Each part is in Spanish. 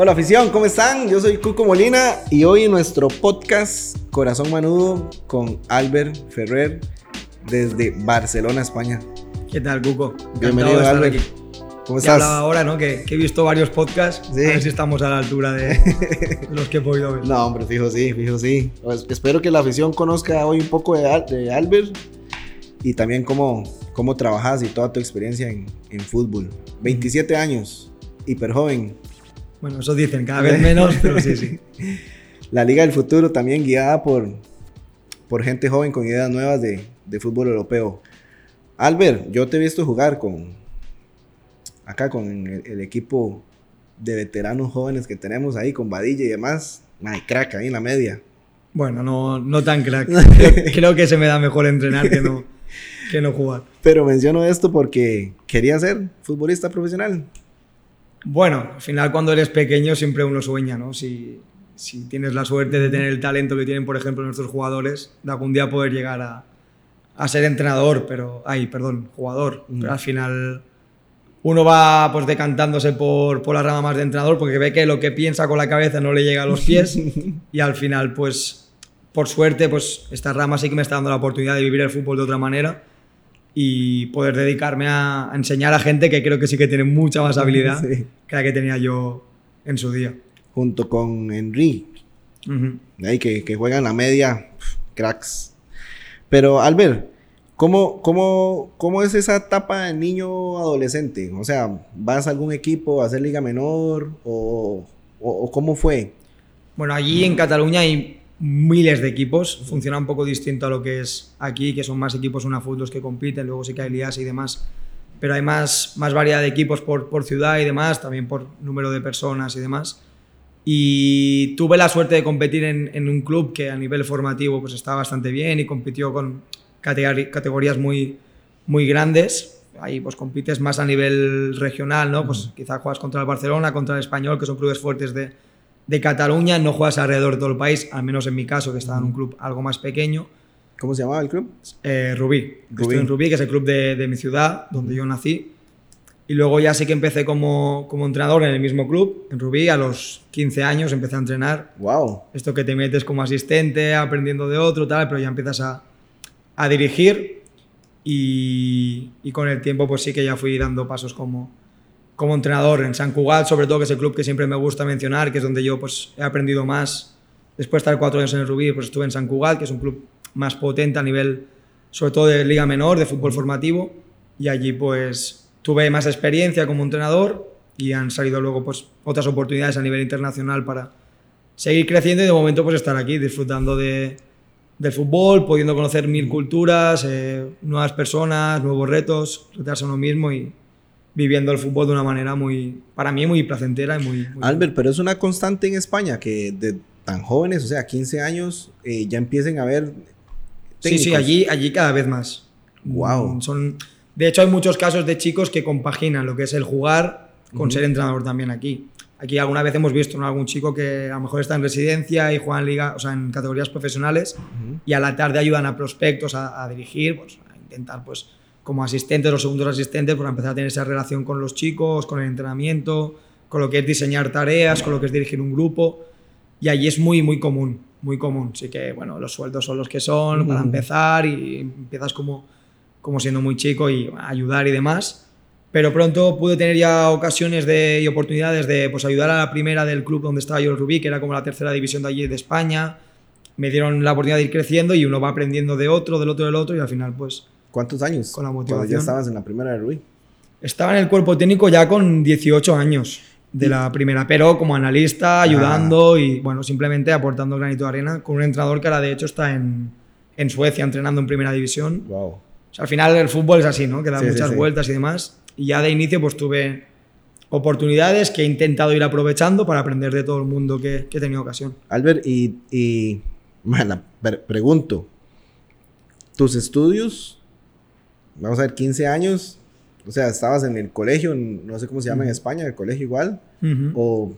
Hola afición, ¿cómo están? Yo soy Cuco Molina y hoy en nuestro podcast Corazón Manudo con Albert Ferrer desde Barcelona, España. ¿Qué tal, Cuco? Bienvenido, Albert. Aquí. ¿Cómo estás? hablaba ahora, ¿no? Que, he visto varios podcasts. Sí. A ver si estamos a la altura de, los que he podido ver. No, hombre, fijo sí, fijo sí. Pues, espero que la afición conozca hoy un poco de, de Albert y también cómo, cómo trabajas y toda tu experiencia en, en fútbol. 27 años, hiper joven. Bueno, eso dicen, cada vez menos, pero sí, sí. La Liga del Futuro también guiada por, por gente joven con ideas nuevas de, de fútbol europeo. Albert, yo te he visto jugar con acá con el, equipo de veteranos jóvenes que tenemos ahí, con Badilla y demás. Ay, crack ahí en la media. Bueno, no, no tan crack. creo, que se me da mejor entrenar que no, que no jugar. Pero menciono esto porque quería ser futbolista profesional. Bueno, al final cuando eres pequeño siempre uno sueña, ¿no? Si, si tienes la suerte de tener el talento que tienen, por ejemplo, nuestros jugadores, de algún día poder llegar a, a ser entrenador, pero, ay, perdón, jugador. Pero al final uno va pues decantándose por, por la rama más de entrenador porque ve que lo que piensa con la cabeza no le llega a los pies y al final pues por suerte pues esta rama sí que me está dando la oportunidad de vivir el fútbol de otra manera y poder dedicarme a, enseñar a gente que creo que sí que tiene mucha más habilidad que la que tenía yo en su día. Junto con Henry, ahí que, que juegan la media, cracks. Pero Albert, ¿Cómo, cómo, cómo es esa etapa de niño adolescente? O sea, ¿vas a algún equipo a hacer liga menor o, o, cómo fue? Bueno, allí en Cataluña hay miles de equipos, funciona un poco distinto a lo que es aquí, que son más equipos una fútbol los que compiten, luego sí que hay ligas y demás, pero hay más, más variedad de equipos por, por ciudad y demás, también por número de personas y demás. Y tuve la suerte de competir en, en un club que a nivel formativo pues estaba bastante bien y compitió con categorías muy, muy grandes. Ahí pues compites más a nivel regional, ¿no? Pues quizá juegas contra el Barcelona, contra el Español, que son clubes fuertes de, de Cataluña, no juegas alrededor de todo el país, al menos en mi caso, que estaba en un club algo más pequeño. ¿Cómo se llamaba el club? Eh, Rubí. Rubí. Estoy en Rubí, que es el club de, de, mi ciudad, donde yo nací. Y luego ya sí que empecé como, como entrenador en el mismo club, en Rubí, a los 15 años empecé a entrenar. ¡Wow! Esto que te metes como asistente, aprendiendo de otro, tal, pero ya empiezas a, a dirigir y, y, con el tiempo pues sí que ya fui dando pasos como, como entrenador en San Cugat, sobre todo que es el club que siempre me gusta mencionar, que es donde yo pues he aprendido más. Después de estar cuatro años en el Rubí, pues estuve en San Cugat, que es un club más potente a nivel sobre todo de liga menor, de fútbol formativo. Y allí pues tuve más experiencia como entrenador y han salido luego pues otras oportunidades a nivel internacional para seguir creciendo y de momento pues estar aquí disfrutando de, del fútbol, pudiendo conocer mil culturas, eh, nuevas personas, nuevos retos, retarse a uno mismo y viviendo el fútbol de una manera muy, para mí, muy placentera y muy... Albert, pero es una constante en España que de tan jóvenes, o sea, 15 años, eh, ya empiecen a ver... Sí, sí, allí, allí cada vez más. Wow. Mm, son, de hecho, hay muchos casos de chicos que compaginan lo que es el jugar con ser entrenador también aquí. Aquí alguna vez hemos visto algún chico que a lo mejor está en residencia y juega en liga, o sea, en categorías profesionales y a la tarde ayudan a prospectos a, dirigir, pues, a intentar, pues, como asistentes o segundos asistentes, pues, empezar a tener esa relación con los chicos, con el entrenamiento, con lo que es diseñar tareas, con lo que es dirigir un grupo. Y allí es muy, muy común, muy común. Así que, bueno, los sueldos son los que son para empezar y empiezas como, como siendo muy chico y ayudar y demás pero pronto pude tener ya ocasiones de, y oportunidades de pues, ayudar a la primera del club donde estaba yo, el Rubí, que era como la tercera división de allí de España. Me dieron la oportunidad de ir creciendo y uno va aprendiendo de otro, del otro, del otro y al final pues... ¿Cuántos años? Con la motivación. ya estabas en la primera de Rubí. Estaba en el cuerpo técnico ya con 18 años de la primera, pero como analista, ayudando y bueno, simplemente aportando granito de arena con un entrenador que ahora de hecho está en, en Suecia entrenando en primera división. Wow. al final el fútbol es así, ¿no? Que da muchas vueltas y demás y ya de inicio pues tuve oportunidades que he intentado ir aprovechando para aprender de todo el mundo que, que he tenido ocasión. Albert, y, y bueno, pregunto, ¿tus estudios, vamos a ver, 15 años, o sea, estabas en el colegio, no sé cómo se llama en España, el colegio igual, o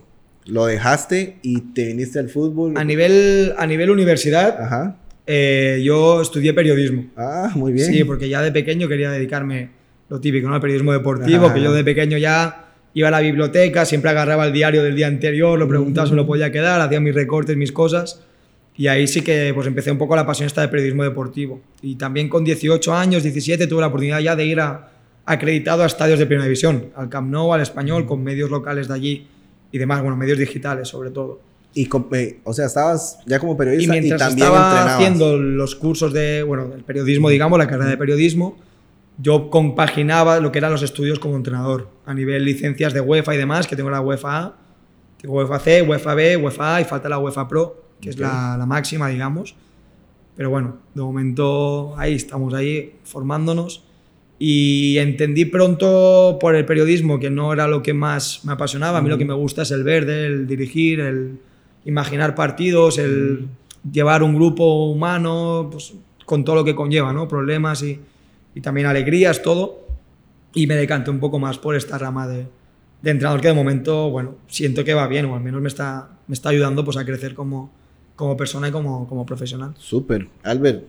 lo dejaste y te viniste al fútbol? A nivel, a nivel universidad, eh, yo estudié periodismo. Ah, muy bien. Sí, porque ya de pequeño quería dedicarme lo típico, ¿no? El periodismo deportivo, que yo de pequeño ya iba a la biblioteca, siempre agarraba el diario del día anterior, lo preguntaba si me lo podía quedar, hacía mis recortes, mis cosas. Y ahí sí que pues empecé un poco la pasión esta de periodismo deportivo. Y también con 18 años, 17, tuve la oportunidad ya de ir a, acreditado a estadios de primera división, al Camp Nou, al Español, con medios locales de allí y demás, bueno, medios digitales sobre todo. Y, eh, o sea, estabas ya como periodista y, mientras estaba haciendo los cursos de, bueno, el periodismo, digamos, la carrera de periodismo, yo compaginaba lo que eran los estudios como entrenador, a nivel licencias de UEFA y demás, que tengo la UEFA A, tengo UEFA C, UEFA B, UEFA A y falta la UEFA Pro, que es la, la, máxima, digamos. Pero bueno, de momento ahí estamos ahí formándonos y entendí pronto por el periodismo que no era lo que más me apasionaba. A mí lo que me gusta es el verde, el dirigir, el imaginar partidos, el llevar un grupo humano, pues, con todo lo que conlleva, ¿no? Problemas y, y también alegrías, todo. Y me decanté un poco más por esta rama de, de, entrenador que de momento, bueno, siento que va bien o al menos me está, me está ayudando pues, a crecer como, como persona y como, como profesional. Súper. Albert,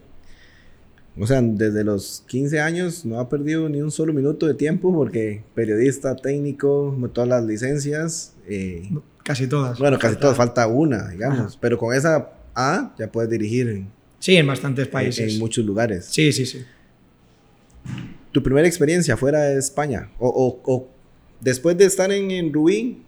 o sea, desde los 15 años no ha perdido ni un solo minuto de tiempo porque periodista, técnico, todas las licencias. Eh, casi todas. Bueno, casi todas, falta una, digamos. Pero con esa A ya puedes dirigir en, sí, en bastantes países. En, muchos lugares. Sí, sí, sí. ¿Tu primera experiencia fuera de España? O, o, después de estar en, en Rubí,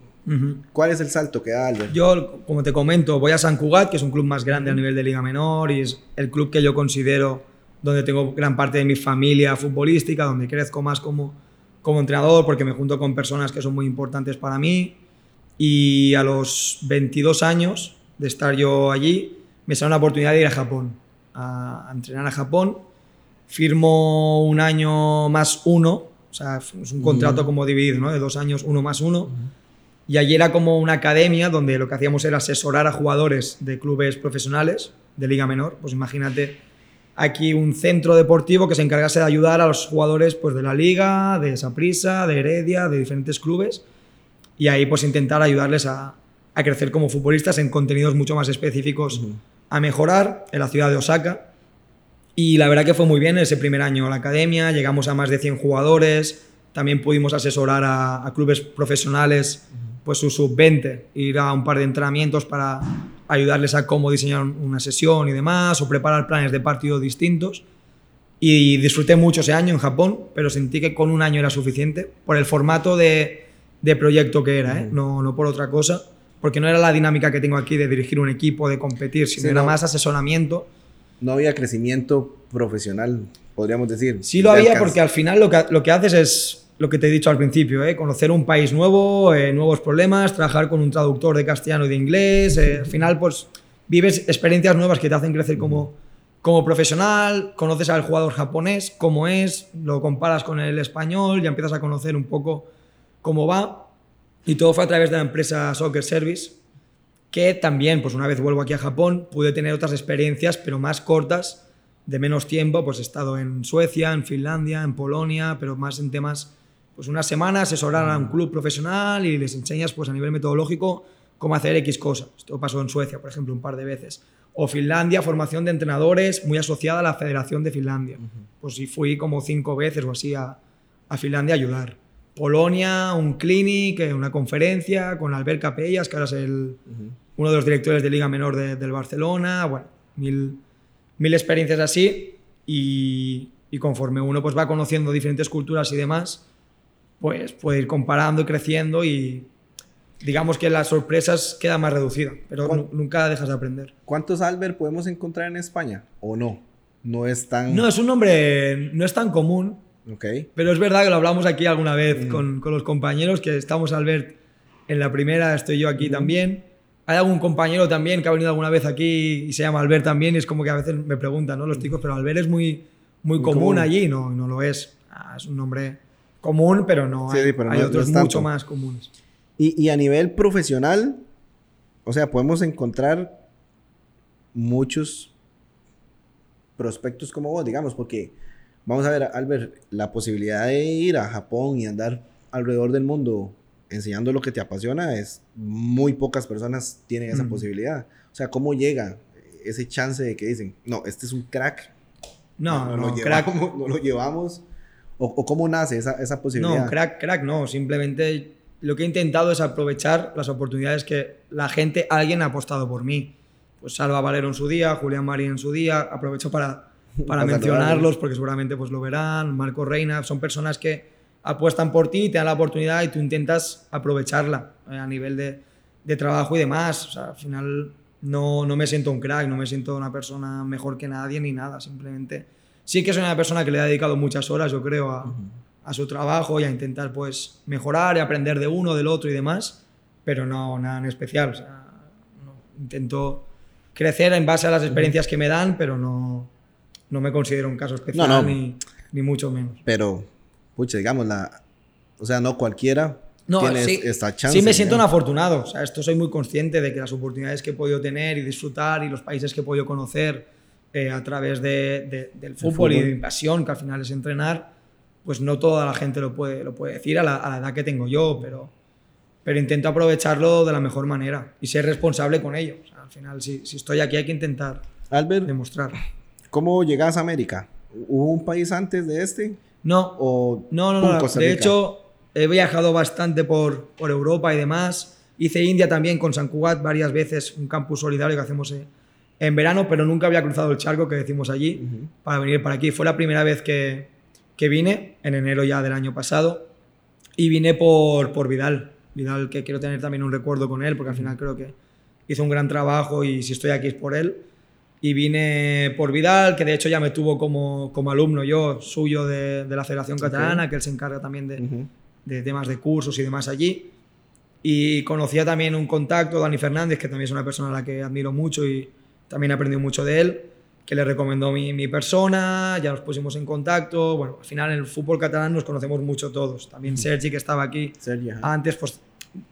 ¿cuál es el salto que da Albert? Yo, como te comento, voy a San Cugat, que es un club más grande a nivel de Liga Menor y es el club que yo considero donde tengo gran parte de mi familia futbolística, donde crezco más como, como entrenador, porque me junto con personas que son muy importantes para mí. Y a los 22 años de estar yo allí, me sale una oportunidad de ir a Japón, a, entrenar a Japón. Firmo un año más uno, o sea, es un contrato como dividido, ¿no? De dos años, uno más uno. Y allí era como una academia donde lo que hacíamos era asesorar a jugadores de clubes profesionales de Liga Menor. Pues imagínate aquí un centro deportivo que se encargase de ayudar a los jugadores pues, de la liga, de Saprissa, de Heredia, de diferentes clubes. Y ahí pues intentar ayudarles a, a crecer como futbolistas en contenidos mucho más específicos, a mejorar en la ciudad de Osaka. Y la verdad que fue muy bien ese primer año la academia, llegamos a más de 100 jugadores, también pudimos asesorar a, a clubes profesionales, pues su sub-20, ir a un par de entrenamientos para ayudarles a cómo diseñar una sesión y demás, o preparar planes de partido distintos. Y disfruté mucho ese año en Japón, pero sentí que con un año era suficiente por el formato de, de proyecto que era, ¿eh? no, no por otra cosa, porque no era la dinámica que tengo aquí de dirigir un equipo, de competir, sino era más asesoramiento. No había crecimiento profesional, podríamos decir. Sí lo había porque al final lo que, lo que haces es lo que te he dicho al principio, ¿eh? conocer un país nuevo, eh, nuevos problemas, trabajar con un traductor de castellano y de inglés. Eh, al final, pues vives experiencias nuevas que te hacen crecer como, como profesional, conoces al jugador japonés, cómo es, lo comparas con el español, ya empiezas a conocer un poco cómo va. Y todo fue a través de la empresa Soccer Service, que también, pues una vez vuelvo aquí a Japón, pude tener otras experiencias, pero más cortas, de menos tiempo. Pues he estado en Suecia, en Finlandia, en Polonia, pero más en temas pues una semana asesorar a un club profesional y les enseñas pues a nivel metodológico cómo hacer X cosas. Esto pasó en Suecia, por ejemplo, un par de veces. O Finlandia, formación de entrenadores muy asociada a la Federación de Finlandia. Pues sí fui como cinco veces o así a, a Finlandia a ayudar. Polonia, un clinic, eh, una conferencia con Albert Capellas, que ahora es el, uno de los directores de Liga Menor del Barcelona. Bueno, mil, mil experiencias así. Y, y conforme uno pues va conociendo diferentes culturas y demás, pues puede ir comparando y creciendo y digamos que las sorpresas queda más reducida, pero nunca dejas de aprender. ¿Cuántos Albert podemos encontrar en España o no? No es tan... No, es un nombre, no es tan común. Ok. Pero es verdad que lo hablamos aquí alguna vez con, con, los compañeros, que estamos Albert en la primera, estoy yo aquí también. Hay algún compañero también que ha venido alguna vez aquí y se llama Albert también, y es como que a veces me preguntan, ¿no? Los chicos, pero Albert es muy, muy, común, allí, no, no lo es. Ah, es un nombre común, pero no hay, otros mucho más comunes. Y, y, a nivel profesional, o sea, podemos encontrar muchos prospectos como vos, digamos, porque vamos a ver, Albert, la posibilidad de ir a Japón y andar alrededor del mundo enseñando lo que te apasiona es muy pocas personas tienen esa posibilidad. O sea, ¿cómo llega ese chance de que dicen, no, este es un crack? No, no, lo, crack. no lo llevamos ¿O, cómo nace esa, esa, posibilidad? No, crack, crack, no. Simplemente lo que he intentado es aprovechar las oportunidades que la gente, alguien ha apostado por mí. Pues Salva Valero en su día, Julián Marín en su día, aprovecho para, para mencionarlos porque seguramente pues lo verán, Marco Reina, son personas que apuestan por ti, te dan la oportunidad y tú intentas aprovecharla eh, a nivel de, de, trabajo y demás. O sea, al final no, no me siento un crack, no me siento una persona mejor que nadie ni nada, simplemente sí que soy una persona que le ha dedicado muchas horas, yo creo, a, a su trabajo y a intentar pues mejorar y aprender de uno, del otro y demás, pero no nada en especial. O sea, no, intento crecer en base a las experiencias que me dan, pero no, no me considero un caso especial Ni, ni, mucho menos. Pero, pucha, digamos, la, o sea, no cualquiera no, tiene sí, esta chance. Sí me siento un afortunado, o sea, esto soy muy consciente de que las oportunidades que he podido tener y disfrutar y los países que he podido conocer eh, a través de, del fútbol, y de mi pasión, que al final es entrenar, pues no toda la gente lo puede, lo puede decir a la, a la edad que tengo yo, pero, pero intento aprovecharlo de la mejor manera y ser responsable con ello. O sea, al final, si, si, estoy aquí hay que intentar Albert, demostrar. ¿Cómo llegas a América? ¿Hubo un país antes de este? No, ¿O no, no, no. De hecho, he viajado bastante por, por Europa y demás. Hice India también con San Cugat varias veces, un campus solidario que hacemos en, verano, pero nunca había cruzado el charco que decimos allí para venir para aquí. Fue la primera vez que, que vine, en enero ya del año pasado, y vine por, por Vidal. Vidal, que quiero tener también un recuerdo con él, porque al final creo que hizo un gran trabajo y si estoy aquí es por él. Y vine por Vidal, que de hecho ya me tuvo como, como alumno yo, suyo de, de la Federación Catalana, que él se encarga también de, de, temas de cursos y demás allí. Y conocía también un contacto, Dani Fernández, que también es una persona a la que admiro mucho y también he aprendido mucho de él, que le recomendó mi, mi persona, ya nos pusimos en contacto. Bueno, al final en el fútbol catalán nos conocemos mucho todos. También Sergi, que estaba aquí antes, pues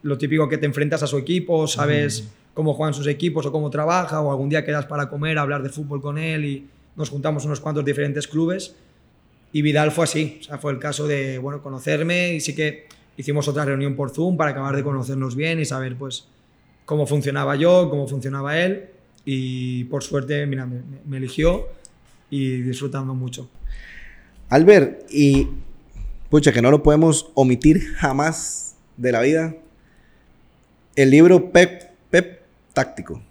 lo típico que te enfrentas a su equipo, sabes cómo juegan sus equipos o cómo trabaja, o algún día quedas para comer, hablar de fútbol con él y nos juntamos unos cuantos diferentes clubes. Y Vidal fue así, o sea, fue el caso de, bueno, conocerme y sí que hicimos otra reunión por Zoom para acabar de conocernos bien y saber, pues, cómo funcionaba yo, cómo funcionaba él. Y por suerte, mira, me, me eligió y disfrutando mucho. Albert, y pucha, que no lo podemos omitir jamás de la vida, el libro Pep, Pep táctico.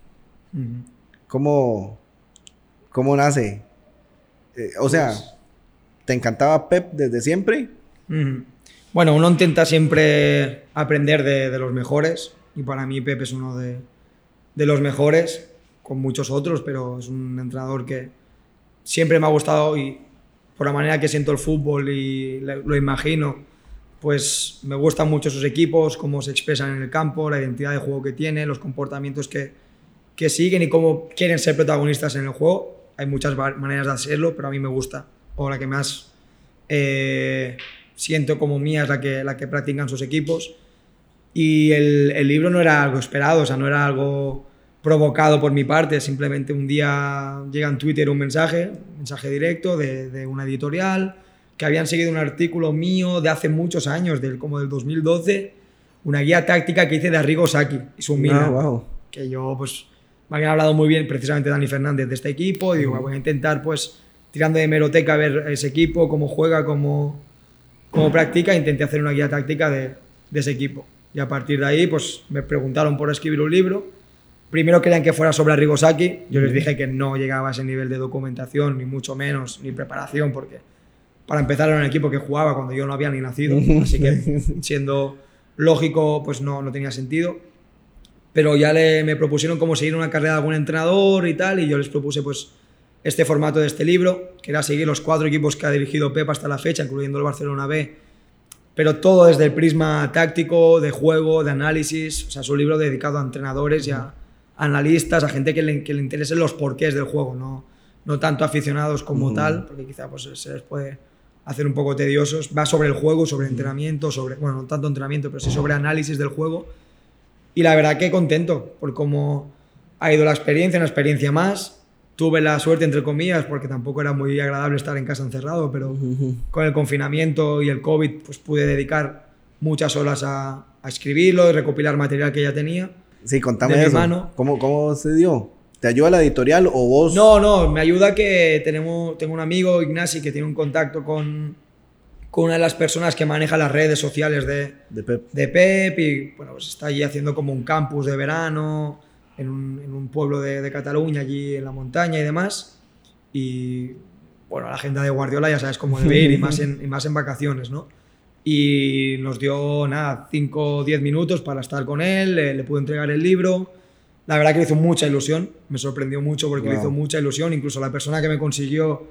¿Cómo, ¿Cómo nace? Eh, o sea, pues ¿te encantaba Pep desde siempre? Bueno, uno intenta siempre aprender de, de, los mejores y para mí Pep es uno de, de, los mejores, con muchos otros, pero es un entrenador que siempre me ha gustado y por la manera que siento el fútbol y lo imagino, pues me gustan mucho sus equipos, cómo se expresan en el campo, la identidad de juego que tiene, los comportamientos que, que siguen y cómo quieren ser protagonistas en el juego. Hay muchas maneras de hacerlo, pero a mí me gusta, o la que más eh, siento como mía es la que, la que practican sus equipos. Y el, el, libro no era algo esperado, o sea, no era algo provocado por mi parte, simplemente un día llega en Twitter un mensaje, un mensaje directo de, de una editorial, que habían seguido un artículo mío de hace muchos años, del, como del 2012, una guía táctica que hice de Arrigo Saki y su mina, wow. que yo pues me habían hablado muy bien precisamente Dani Fernández de este equipo, y digo, voy a intentar pues tirando de meroteca ver ese equipo, cómo juega, cómo, cómo practica, intenté hacer una guía táctica de, de ese equipo. Y a partir de ahí pues me preguntaron por escribir un libro, primero querían que fuera sobre Arrigo Saki, yo les dije que no llegaba a ese nivel de documentación, ni mucho menos, ni preparación, porque para empezar era un equipo que jugaba cuando yo no había ni nacido, así que siendo lógico, pues no, no tenía sentido. Pero ya le, me propusieron cómo seguir una carrera de algún entrenador y tal, y yo les propuse pues este formato de este libro, que era seguir los cuatro equipos que ha dirigido Pep hasta la fecha, incluyendo el Barcelona B, pero todo desde el prisma táctico, de juego, de análisis, o sea, es un libro dedicado a entrenadores y a analistas, a gente que le, que le interesen los porqués del juego, no, no tanto aficionados como uh -huh. tal, porque quizá pues, se les puede hacer un poco tediosos. Va sobre el juego, sobre entrenamiento, sobre, bueno, no tanto entrenamiento, pero sí sobre análisis del juego. Y la verdad que contento por cómo ha ido la experiencia, una experiencia más. Tuve la suerte, entre comillas, porque tampoco era muy agradable estar en casa encerrado, pero con el confinamiento y el COVID, pues pude dedicar muchas horas a, a escribirlo y recopilar material que ya tenía. Sí, contame eso. Mano. ¿Cómo, ¿Cómo se dio? ¿Te ayuda la editorial o vos? No, no, me ayuda que tenemos, tengo un amigo, Ignasi, que tiene un contacto con, con una de las personas que maneja las redes sociales de, De Pep. de Pep y bueno, pues está allí haciendo como un campus de verano en un, en un pueblo de, de Cataluña, allí en la montaña y demás. Y bueno, la agenda de Guardiola ya sabes cómo debe ir y más en, y más en vacaciones, ¿no? Y nos dio nada, 5 o 10 minutos para estar con él, le, le pude entregar el libro. La verdad que le hizo mucha ilusión, me sorprendió mucho porque le hizo mucha ilusión. Incluso la persona que me consiguió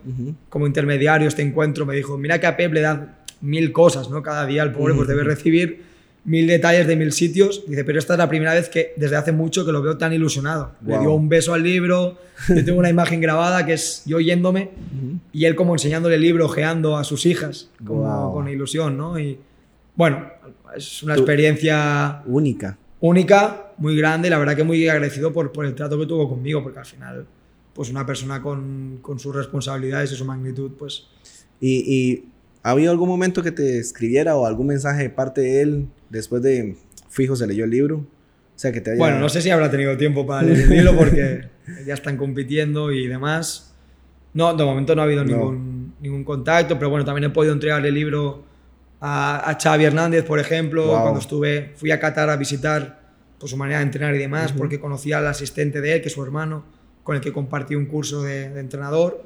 como intermediario este encuentro me dijo, mira que a Pep le dan mil cosas, ¿no? Cada día el pobre pues debe recibir mil detalles de mil sitios. Dice, pero esta es la primera vez que desde hace mucho que lo veo tan ilusionado. Le Wow. dio un beso al libro, yo tengo una imagen grabada que es yo yéndome Ujú. y él como enseñándole el libro, ojeando a sus hijas, como Wow. con ilusión, ¿no? Y bueno, es una experiencia Única. única, muy grande, la verdad que muy agradecido por, por el trato que tuvo conmigo, porque al final, pues una persona con, con sus responsabilidades y su magnitud, pues ¿Y, y ha habido algún momento que te escribiera o algún mensaje de parte de él después de fijo se leyó el libro? O sea, que te haya... Bueno, no sé si habrá tenido tiempo para leer el libro porque ya están compitiendo y demás. No, de momento no ha habido No. ningún, ningún contacto, pero bueno, también he podido entregar el libro a, a Xavi Hernández, por ejemplo, Wow. cuando estuve, fui a Qatar a visitar pues, su manera de entrenar y demás, porque conocía al asistente de él, que es su hermano, con el que compartí un curso de, de entrenador.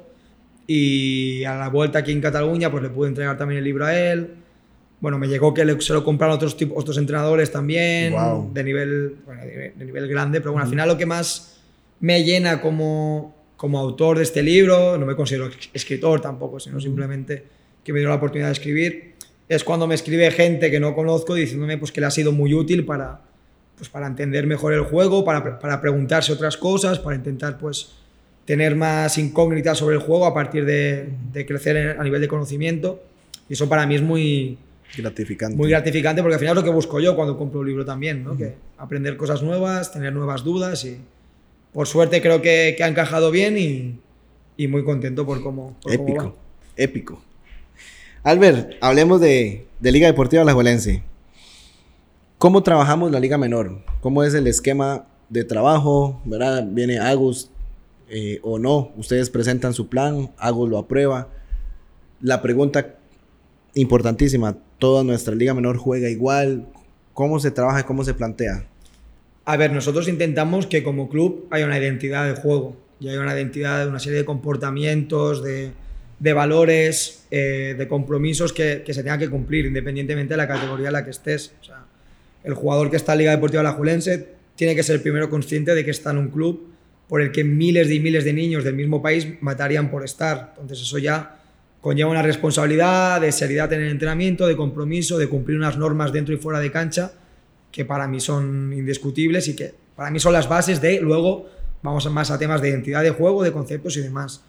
Y a la vuelta aquí en Cataluña, pues le pude entregar también el libro a él. Bueno, me llegó que se lo compraron otros, tipos, otros entrenadores también, Wow. de, nivel, bueno, de, de nivel grande, pero bueno, al final lo que más me llena como, como autor de este libro, no me considero escritor tampoco, sino simplemente que me dio la oportunidad de escribir, es cuando me escribe gente que no conozco diciéndome pues, que le ha sido muy útil para, pues, para entender mejor el juego, para, para preguntarse otras cosas, para intentar pues, tener más incógnitas sobre el juego a partir de, de crecer en- a nivel de conocimiento. Y eso para mí es muy, Gratificante. muy gratificante porque al final es lo que busco yo cuando compro un libro también, ¿no? que aprender cosas nuevas, tener nuevas dudas y por suerte creo que, que ha encajado bien y, y muy contento por cómo, por cómo. Épico. Épico. Albert, hablemos de, de Liga Deportiva Alajuelense. ¿Cómo trabajamos la Liga Menor? ¿Cómo es el esquema de trabajo? ¿Verdad? Viene Agus eh, o no. Ustedes presentan su plan, Agus lo aprueba. La pregunta importantísima, ¿toda nuestra Liga Menor juega igual? ¿Cómo se trabaja y cómo se plantea? A ver, nosotros intentamos que como club haya una identidad de juego y haya una identidad de una serie de comportamientos, de, valores, eh, de compromisos que, se tengan que cumplir independientemente de la categoría en la que estés. O sea, el jugador que está en Liga Deportiva Alajuelense tiene que ser primero consciente de que está en un club por el que miles y miles de niños del mismo país matarían por estar. Entonces eso ya conlleva una responsabilidad de seriedad en el entrenamiento, de compromiso, de cumplir unas normas dentro y fuera de cancha que para mí son indiscutibles y que para mí son las bases de luego vamos más a temas de identidad de juego, de conceptos y demás.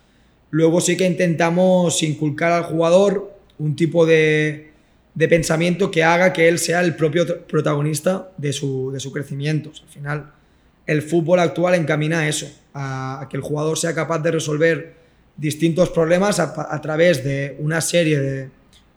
Luego sí que intentamos inculcar al jugador un tipo de, de pensamiento que haga que él sea el propio protagonista de su, de su crecimiento. Al final, el fútbol actual encamina a eso, a que el jugador sea capaz de resolver distintos problemas a, través de una serie de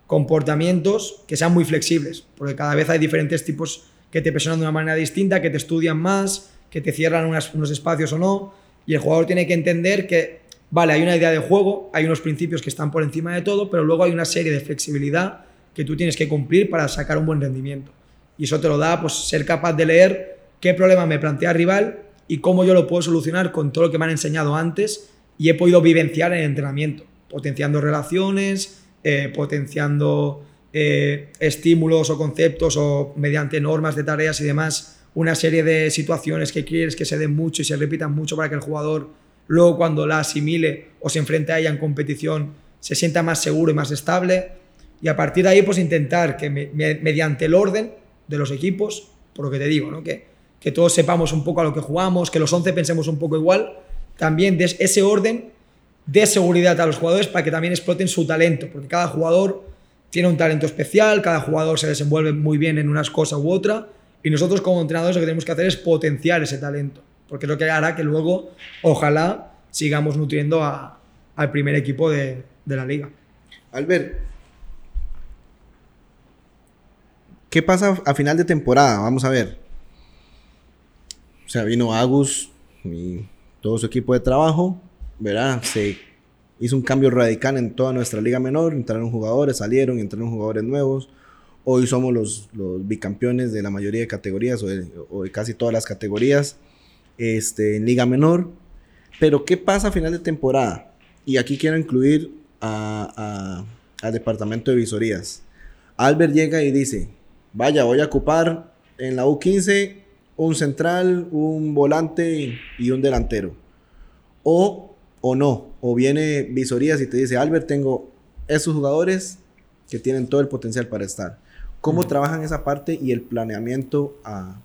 comportamientos que sean muy flexibles, porque cada vez hay diferentes tipos que te presionan de una manera distinta, que te estudian más, que te cierran unos espacios o no, y el jugador tiene que entender que, vale, hay una idea de juego, hay unos principios que están por encima de todo, pero luego hay una serie de flexibilidad que tú tienes que cumplir para sacar un buen rendimiento. Y eso te lo da pues, ser capaz de leer qué problema me plantea el rival y cómo yo lo puedo solucionar con todo lo que me han enseñado antes y he podido vivenciar en entrenamiento, potenciando relaciones, eh, potenciando eh, estímulos o conceptos o mediante normas de tareas y demás, una serie de situaciones que quieres que se den mucho y se repitan mucho para que el jugador luego cuando la asimile o se enfrente a ella en competición se sienta más seguro y más estable. Y a partir de ahí, pues intentar que me- me- mediante el orden de los equipos, por lo que te digo, ¿no? que, que todos sepamos un poco a lo que jugamos, que los 11 pensemos un poco igual, también des ese orden de seguridad a los jugadores para que también exploten su talento, porque cada jugador tiene un talento especial, cada jugador se desenvuelve muy bien en unas cosas u otra, y nosotros como entrenadores lo que tenemos que hacer es potenciar ese talento, porque es lo que hará que luego, ojalá, sigamos nutriendo a- al primer equipo de, de la liga. Albert, ¿qué pasa a final de temporada? Vamos a ver. O sea, vino Agus y todo su equipo de trabajo, ¿verdad? Se hizo un cambio radical en toda nuestra liga menor, entraron jugadores, salieron, entraron jugadores nuevos. Hoy somos los, los bicampeones de la mayoría de categorías o de, casi todas las categorías este, en liga menor. Pero ¿qué pasa a final de temporada? Y aquí quiero incluir al departamento de visorías. Albert llega y dice, vaya, voy a ocupar en la U15 un central, un volante y un delantero. O, o no, o viene visorías y te dice, Albert, tengo esos jugadores que tienen todo el potencial para estar. ¿Cómo trabajan esa parte y el planeamiento a,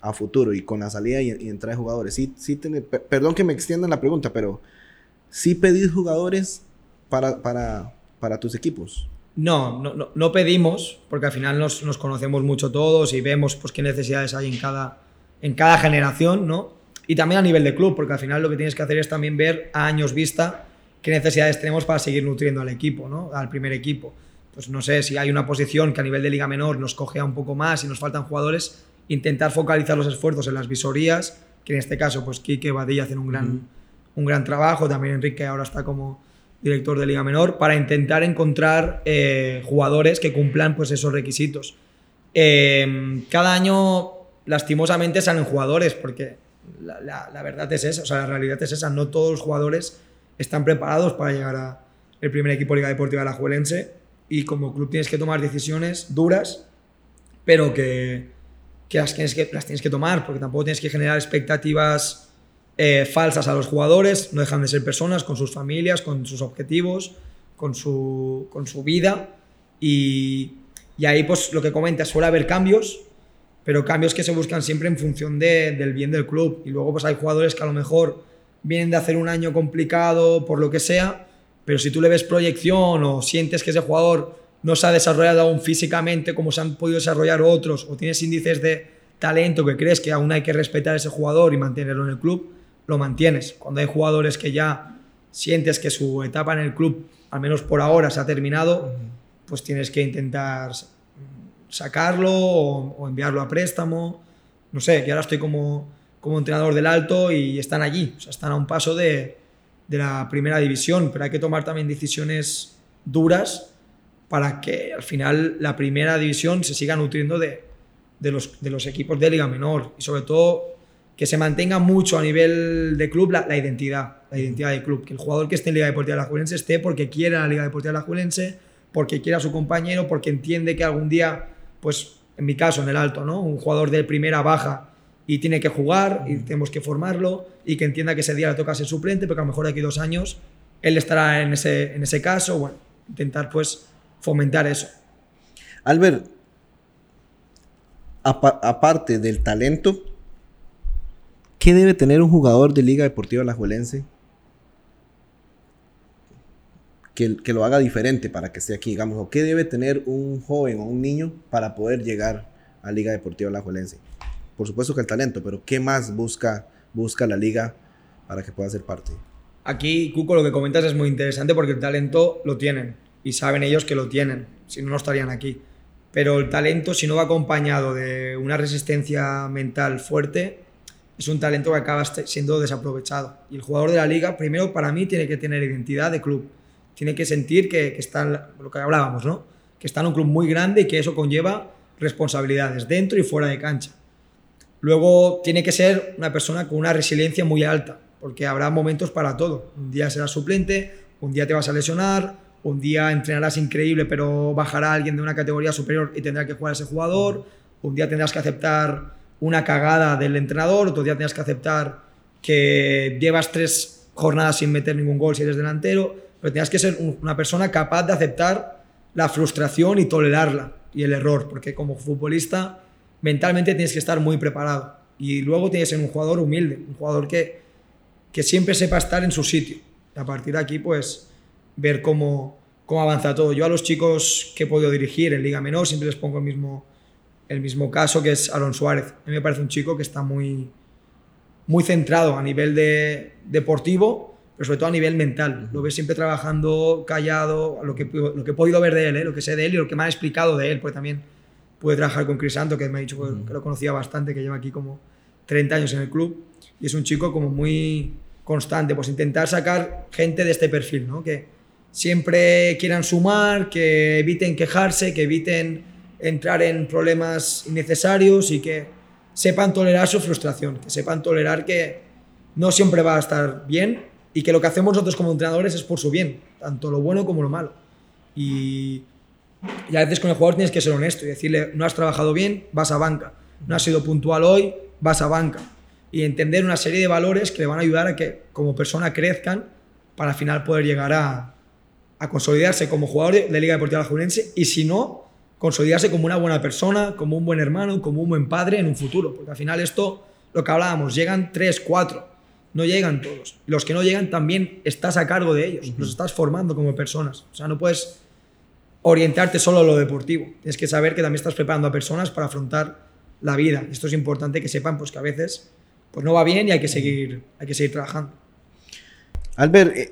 a futuro y con la salida y, entrada de jugadores? Sí, sí perdón que me extiendan la pregunta, pero ¿sí pedís jugadores para, para, para tus equipos? No, no, no, pedimos, porque al final nos, nos, conocemos mucho todos y vemos pues, qué necesidades hay en cada, en cada generación, ¿no? Y también a nivel de club, porque al final lo que tienes que hacer es también ver a años vista qué necesidades tenemos para seguir nutriendo al equipo, ¿no? Al primer equipo. Pues no sé, si hay una posición que a nivel de liga menor nos cogea un poco más y nos faltan jugadores, intentar focalizar los esfuerzos en las visorías, que en este caso, pues Quique Badilla hacen un gran, un gran trabajo, también Enrique ahora está como director de liga menor, para intentar encontrar eh, jugadores que cumplan pues esos requisitos. Eh, cada año lastimosamente salen jugadores, porque la, verdad es esa, o sea, la realidad es esa, no todos los jugadores están preparados para llegar al primer equipo de Liga Deportiva de la Juelense y como club tienes que tomar decisiones duras, pero que, que, las, tienes que las tienes que tomar, porque tampoco tienes que generar expectativas eh, falsas a los jugadores, no dejan de ser personas con sus familias, con sus objetivos, con su, con su vida y, y ahí pues lo que comentas, suele haber cambios, pero cambios que se buscan siempre en función de, del bien del club. Y luego pues hay jugadores que a lo mejor vienen de hacer un año complicado por lo que sea, pero si tú le ves proyección o sientes que ese jugador no se ha desarrollado aún físicamente como se han podido desarrollar otros, o tienes índices de talento que crees que aún hay que respetar a ese jugador y mantenerlo en el club, lo mantienes. Cuando hay jugadores que ya sientes que su etapa en el club, al menos por ahora, se ha terminado, pues tienes que intentar sacarlo o, enviarlo a préstamo. No sé, que ahora estoy como, como entrenador del alto y están allí, están a un paso de, de la primera división, pero hay que tomar también decisiones duras para que al final la primera división se siga nutriendo de, de, los, de los equipos de liga menor y sobre todo que se mantenga mucho a nivel de club la, identidad, la identidad del club, que el jugador que esté en Liga Deportiva de la Juelense esté porque quiere a la Liga Deportiva de la Juelense, porque quiere a su compañero, porque entiende que algún día pues en mi caso, en el alto, ¿no? Un jugador de primera baja y tiene que jugar y tenemos que formarlo y que entienda que ese día le toca ser suplente, porque a lo mejor de aquí dos años él estará en ese, en ese caso, bueno, intentar pues fomentar eso. Albert, aparte del talento, ¿qué debe tener un jugador de Liga Deportiva Alajuelense que, lo haga diferente para que esté aquí, digamos, o qué debe tener un joven o un niño para poder llegar a Liga Deportiva Alajuelense. Por supuesto que el talento, pero ¿qué más busca, busca la liga para que pueda ser parte? Aquí, Cuco, lo que comentas es muy interesante porque el talento lo tienen y saben ellos que lo tienen, si no, no estarían aquí. Pero el talento, si no va acompañado de una resistencia mental fuerte, es un talento que acaba siendo desaprovechado. Y el jugador de la liga, primero para mí, tiene que tener identidad de club tiene que sentir que, que está, lo que hablábamos, ¿no? Que está en un club muy grande y que eso conlleva responsabilidades dentro y fuera de cancha. Luego tiene que ser una persona con una resiliencia muy alta, porque habrá momentos para todo. Un día serás suplente, un día te vas a lesionar, un día entrenarás increíble, pero bajará alguien de una categoría superior y tendrá que jugar a ese jugador. Un día tendrás que aceptar una cagada del entrenador, otro día tendrás que aceptar que llevas tres jornadas sin meter ningún gol si eres delantero pero tienes que ser una persona capaz de aceptar la frustración y tolerarla y el error, porque como futbolista mentalmente tienes que estar muy preparado. Y luego tienes que ser un jugador humilde, un jugador que, que siempre sepa estar en su sitio. Y a partir de aquí, pues, ver cómo, cómo avanza todo. Yo a los chicos que he podido dirigir en Liga Menor siempre les pongo el mismo, el mismo caso, que es Aaron Suárez. A mí me parece un chico que está muy, muy centrado a nivel de, deportivo pero sobre todo a nivel mental. Lo ves siempre trabajando callado, lo que, lo que he podido ver de él, ¿eh? lo que sé de él y lo que me han explicado de él, porque también pude trabajar con Crisanto, que me ha dicho que lo conocía bastante, que lleva aquí como 30 años en el club, y es un chico como muy constante, pues intentar sacar gente de este perfil, ¿no? Que siempre quieran sumar, que eviten quejarse, que eviten entrar en problemas innecesarios y que sepan tolerar su frustración, que sepan tolerar que no siempre va a estar bien y que lo que hacemos nosotros como entrenadores es por su bien, tanto lo bueno como lo malo. Y, y a veces con el jugador tienes que ser honesto y decirle, no has trabajado bien, vas a banca, no has sido puntual hoy, vas a banca y entender una serie de valores que le van a ayudar a que como persona crezcan para al final poder llegar a, consolidarse como jugador de Liga Deportiva Alajuelense y si no, consolidarse como una buena persona, como un buen hermano, como un buen padre en un futuro. Porque al final esto, lo que hablábamos, llegan tres, cuatro, no llegan todos. Los que no llegan también estás a cargo de ellos, los estás formando como personas. O sea, no puedes orientarte solo a lo deportivo. Tienes que saber que también estás preparando a personas para afrontar la vida. Esto es importante que sepan pues, que a veces pues no va bien y hay que seguir, hay que seguir trabajando. Albert, eh,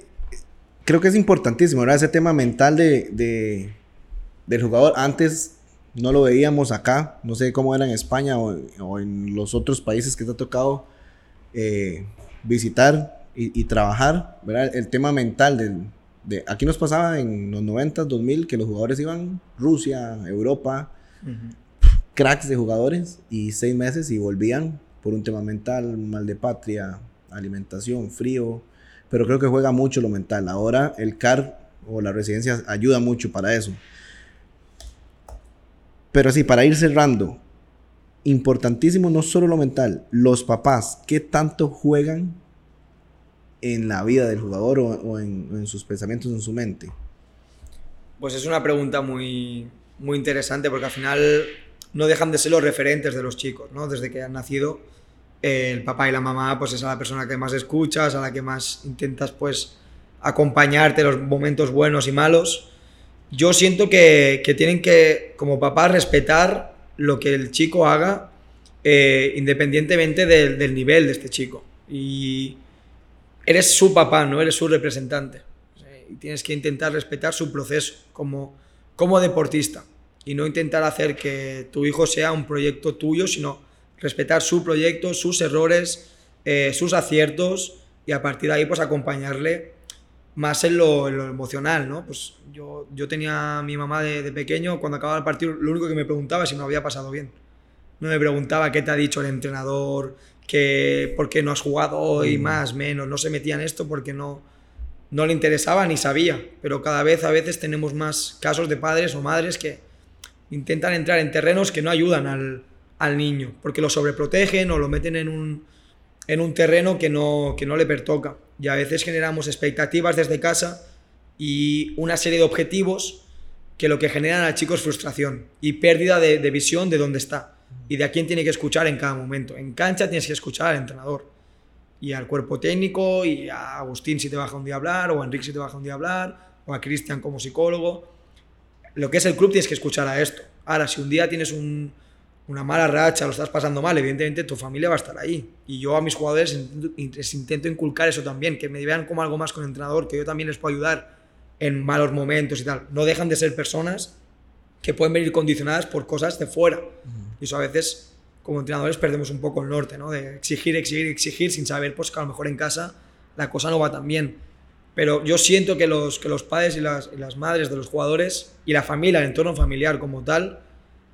creo que es importantísimo, ¿verdad? Ese tema mental de, del jugador. Antes no lo veíamos acá, no sé cómo era en España o, en los otros países que te ha tocado eh, visitar y, trabajar, ¿verdad? El tema mental del, de... Aquí nos pasaba en los 90, 2000 que los jugadores iban Rusia, Europa, cracks de jugadores y seis meses y volvían por un tema mental, mal de patria, alimentación, frío, pero creo que juega mucho lo mental. Ahora el CAR o la residencia ayuda mucho para eso. Pero sí, para ir cerrando, importantísimo no solo lo mental, los papás, ¿qué tanto juegan en la vida del jugador o, en, sus pensamientos, en su mente? Pues es una pregunta muy, muy interesante porque al final no dejan de ser los referentes de los chicos, ¿no? Desde que han nacido, el papá y la mamá pues es a la persona que más escuchas, a la que más intentas pues acompañarte los momentos buenos y malos. Yo siento que, que tienen que, como papá, respetar lo que el chico haga eh, independientemente del, nivel de este chico. Y eres su papá, no eres su representante. Y tienes que intentar respetar su proceso como, como deportista y no intentar hacer que tu hijo sea un proyecto tuyo, sino respetar su proyecto, sus errores, eh, sus aciertos y a partir de ahí pues acompañarle más en lo, emocional, ¿no? Pues yo, yo tenía a mi mamá de, pequeño, cuando acababa el partido, lo único que me preguntaba es si me había pasado bien. No me preguntaba qué te ha dicho el entrenador, que, por qué no has jugado hoy, mm. más, menos. No se metía en esto porque no, no le interesaba ni sabía. Pero cada vez, a veces, tenemos más casos de padres o madres que intentan entrar en terrenos que no ayudan al, al niño, porque lo sobreprotegen o lo meten en un, en un terreno que no, que no le pertoca. Y a veces generamos expectativas desde casa y una serie de objetivos que lo que generan al chico es frustración y pérdida de, visión de dónde está y de a quién tiene que escuchar en cada momento. En cancha tienes que escuchar al entrenador y al cuerpo técnico y a Agustín si te baja un día a hablar o a Enrique si te baja un día a hablar o a Cristian como psicólogo. Lo que es el club tienes que escuchar a esto. Ahora, si un día tienes un, una mala racha, lo estás pasando mal, evidentemente tu familia va a estar ahí. Y yo a mis jugadores intento, inculcar eso también, que me vean como algo más con el entrenador, que yo también les puedo ayudar en malos momentos y tal. No dejan de ser personas que pueden venir condicionadas por cosas de fuera. Y eso a veces, como entrenadores, perdemos un poco el norte, ¿no? De exigir, exigir, exigir, sin saber pues, que a lo mejor en casa la cosa no va tan bien. Pero yo siento que los, que los padres y las, y las madres de los jugadores y la familia, el entorno familiar como tal,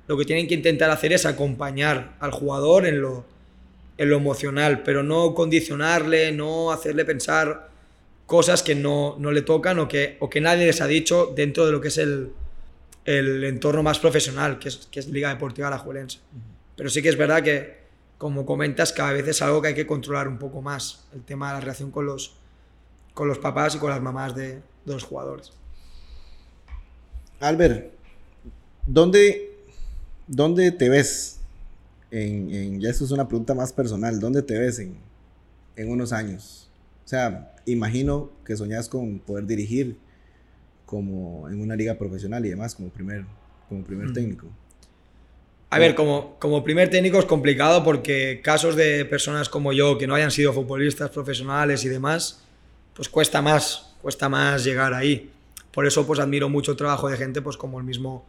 lo que tienen que intentar hacer es acompañar al jugador en lo, en lo emocional, pero no condicionarle, no hacerle pensar cosas que no, no le tocan o que, o que nadie les ha dicho dentro de lo que es el, el entorno más profesional, que es, que es Liga Deportiva La Juelense. Pero sí que es verdad que, como comentas, cada vez es algo que hay que controlar un poco más, el tema de la relación con los, con los papás y con las mamás de, de los jugadores. Albert, ¿dónde ¿dónde te ves? En, ya eso es una pregunta más personal. ¿Dónde te ves en, unos años? O sea, imagino que soñas con poder dirigir como en una liga profesional y demás, como primer, como primer técnico. A ver, como, como primer técnico es complicado porque casos de personas como yo que no hayan sido futbolistas profesionales y demás, pues cuesta más, cuesta más llegar ahí. Por eso pues admiro mucho el trabajo de gente pues como el mismo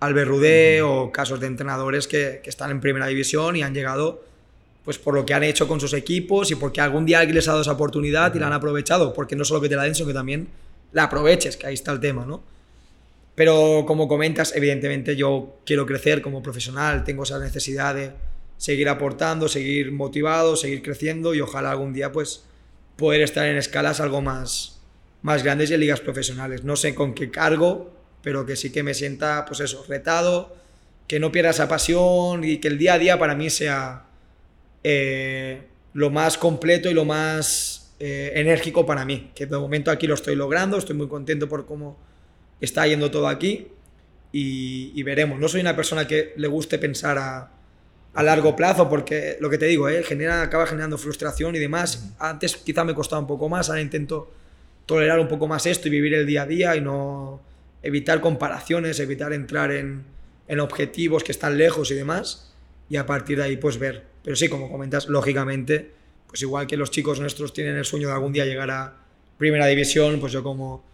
Albert Rudé o casos de entrenadores que, que, están en primera división y han llegado pues por lo que han hecho con sus equipos y porque algún día alguien les ha dado esa oportunidad y la han aprovechado, porque no solo que te la den, sino que también la aproveches, que ahí está el tema, ¿no? Pero como comentas, evidentemente yo quiero crecer como profesional, tengo esa necesidad de seguir aportando, seguir motivado, seguir creciendo y ojalá algún día pues poder estar en escalas algo más, más grandes y en ligas profesionales. No sé con qué cargo, pero que sí que me sienta pues eso, retado, que no pierda esa pasión y que el día a día para mí sea eh, lo más completo y lo más eh, enérgico para mí, que de momento aquí lo estoy logrando, estoy muy contento por cómo está yendo todo aquí y, veremos. No soy una persona que le guste pensar a, a largo plazo porque lo que te digo, eh, genera, acaba generando frustración y demás. Antes quizá me costaba un poco más, ahora intento tolerar un poco más esto y vivir el día a día y no evitar comparaciones, evitar entrar en, en objetivos que están lejos y demás y a partir de ahí pues ver. Pero sí, como comentas, lógicamente, pues igual que los chicos nuestros tienen el sueño de algún día llegar a primera división, pues yo como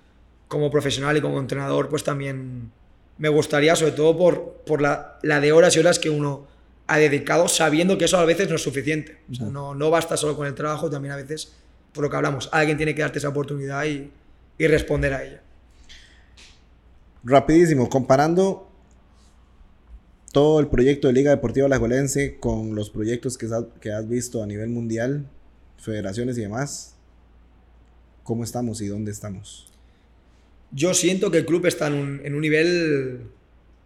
como profesional y como entrenador, pues también me gustaría, sobre todo por, por la, la, de horas y horas que uno ha dedicado, sabiendo que eso a veces no es suficiente. O sea, no, no basta solo con el trabajo, también a veces, por lo que hablamos, alguien tiene que darte esa oportunidad y, y responder a ella. Rapidísimo, comparando todo el proyecto de Liga Deportiva Alajuelense con los proyectos que, que has visto a nivel mundial, federaciones y demás, ¿cómo estamos y dónde estamos? yo siento que el club está en un, nivel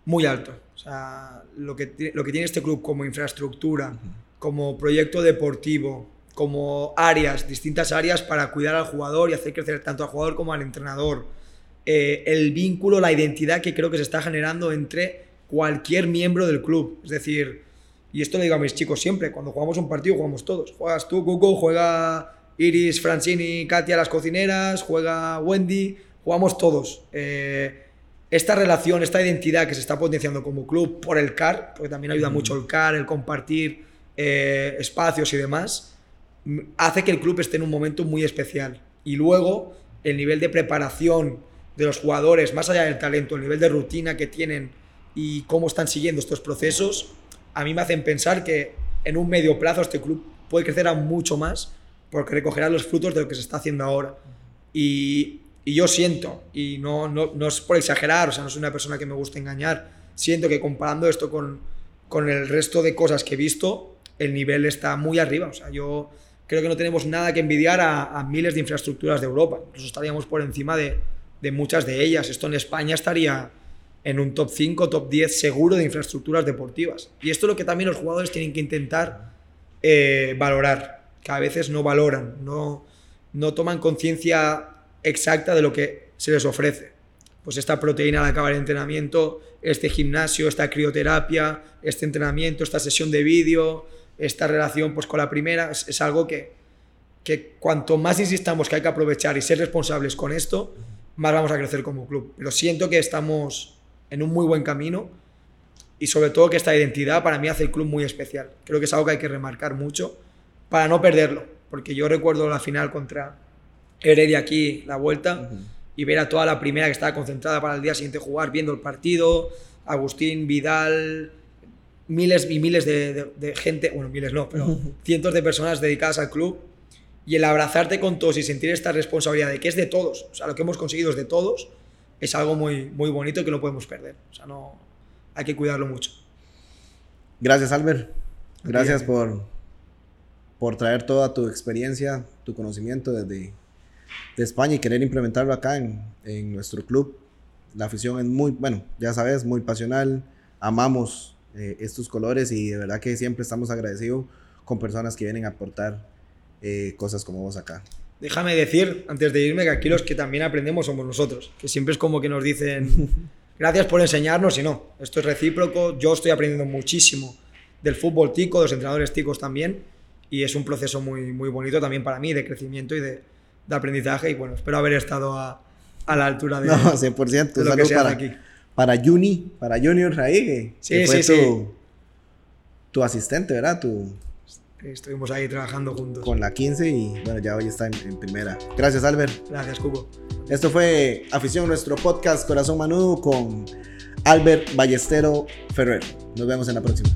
muy alto. O sea, lo que, lo que tiene este club como infraestructura, como proyecto deportivo, como áreas, distintas áreas para cuidar al jugador y hacer crecer tanto al jugador como al entrenador. Eh, el vínculo, la identidad que creo que se está generando entre cualquier miembro del club. Es decir, y esto lo digo a mis chicos siempre, cuando jugamos un partido jugamos todos. Juegas tú, Cuco, juega Iris, Francini, Katia, las cocineras, juega Wendy, jugamos todos. Eh, esta relación, esta identidad que se está potenciando como club por el CAR, porque también ayuda mucho el CAR, el compartir eh, espacios y demás, hace que el club esté en un momento muy especial. Y luego, el nivel de preparación de los jugadores, más allá del talento, el nivel de rutina que tienen y cómo están siguiendo estos procesos, a mí me hacen pensar que en un medio plazo este club puede crecer aún mucho más porque recogerá los frutos de lo que se está haciendo ahora. Y y yo siento, y no, no, no, es por exagerar, o sea, no soy una persona que me guste engañar, siento que comparando esto con, con el resto de cosas que he visto, el nivel está muy arriba. O sea, yo creo que no tenemos nada que envidiar a, a miles de infraestructuras de Europa. Incluso estaríamos por encima de, de, muchas de ellas. Esto en España estaría en un top 5, top 10 seguro de infraestructuras deportivas. Y esto es lo que también los jugadores tienen que intentar eh, valorar, que a veces no valoran, no, no toman conciencia exacta de lo que se les ofrece. Pues esta proteína al acabar el entrenamiento, este gimnasio, esta crioterapia, este entrenamiento, esta sesión de vídeo, esta relación pues, con la primera, es, algo que, que cuanto más insistamos que hay que aprovechar y ser responsables con esto, más vamos a crecer como club. Pero siento que estamos en un muy buen camino y sobre todo que esta identidad para mí hace el club muy especial. Creo que es algo que hay que remarcar mucho para no perderlo, porque yo recuerdo la final contra, Heredia aquí la vuelta y ver a toda la primera que estaba concentrada para el día siguiente jugar, viendo el partido, Agustín, Vidal, miles y miles de, gente, bueno, miles no, pero cientos de personas dedicadas al club y el abrazarte con todos y sentir esta responsabilidad de que es de todos, o sea, lo que hemos conseguido es de todos, es algo muy, muy bonito que no podemos perder, o sea, no, hay que cuidarlo mucho. Gracias, Albert. Gracias por, por traer toda tu experiencia, tu conocimiento desde de España y querer implementarlo acá en, en nuestro club. La afición es muy, bueno, ya sabes, muy pasional, amamos eh, estos colores y de verdad que siempre estamos agradecidos con personas que vienen a aportar eh, cosas como vos acá. Déjame decir, antes de irme, que aquí los que también aprendemos somos nosotros, que siempre es como que nos dicen, gracias por enseñarnos y no, esto es recíproco, yo estoy aprendiendo muchísimo del fútbol tico, de los entrenadores ticos también, y es un proceso muy, muy bonito también para mí de crecimiento y de, de aprendizaje y bueno, espero haber estado a, a la altura de, no, 100%, de lo que para, aquí. Para Juni, para Junior ahí, que, fue tu, tu asistente, ¿verdad? Tu, Estuvimos ahí trabajando juntos. Con la 15 y bueno, ya hoy está en, primera. Gracias, Albert. Gracias, Cubo. Esto fue Afición, nuestro podcast Corazón Manudo con Albert Ballestero Ferrer. Nos vemos en la próxima.